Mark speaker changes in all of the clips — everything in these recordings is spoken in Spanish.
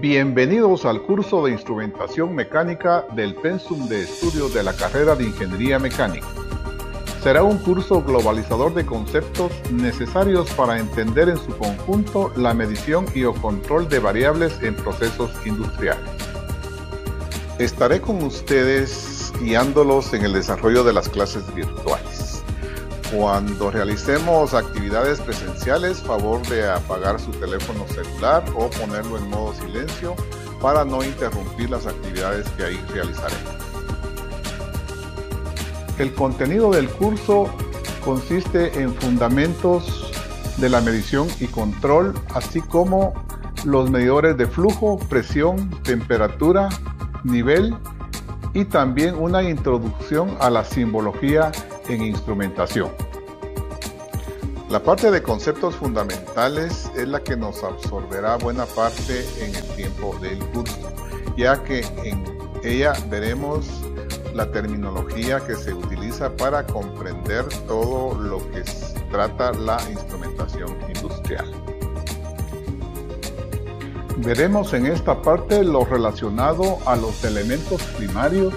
Speaker 1: Bienvenidos al curso de instrumentación mecánica del Pensum de Estudios de la carrera de Ingeniería Mecánica. Será un curso globalizador de conceptos necesarios para entender en su conjunto la medición y o control de variables en procesos industriales. Estaré con ustedes guiándolos en el desarrollo de las clases virtuales. Cuando realicemos actividades presenciales, favor de apagar su teléfono celular o ponerlo en modo silencio para no interrumpir las actividades que ahí realizaremos. El contenido del curso consiste en fundamentos de la medición y control, así como los medidores de flujo, presión, temperatura, nivel y también una introducción a la simbología en instrumentación. La parte de conceptos fundamentales es la que nos absorberá buena parte en el tiempo del curso, ya que en ella veremos la terminología que se utiliza para comprender todo lo que trata la instrumentación industrial. Veremos en esta parte lo relacionado a los elementos primarios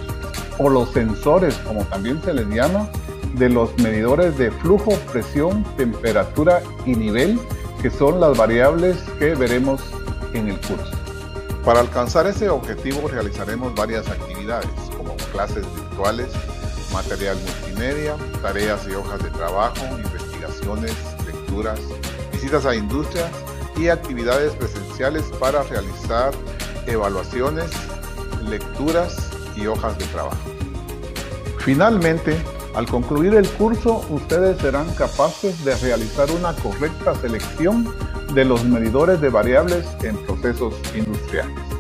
Speaker 1: o los sensores, como también se les llama, de los medidores de flujo, presión, temperatura y nivel, que son las variables que veremos en el curso. Para alcanzar ese objetivo realizaremos varias actividades, como clases virtuales, material multimedia, tareas y hojas de trabajo, investigaciones, lecturas, visitas a industrias y actividades presenciales para realizar evaluaciones, lecturas y hojas de trabajo. Finalmente, al concluir el curso, ustedes serán capaces de realizar una correcta selección de los medidores de variables en procesos industriales.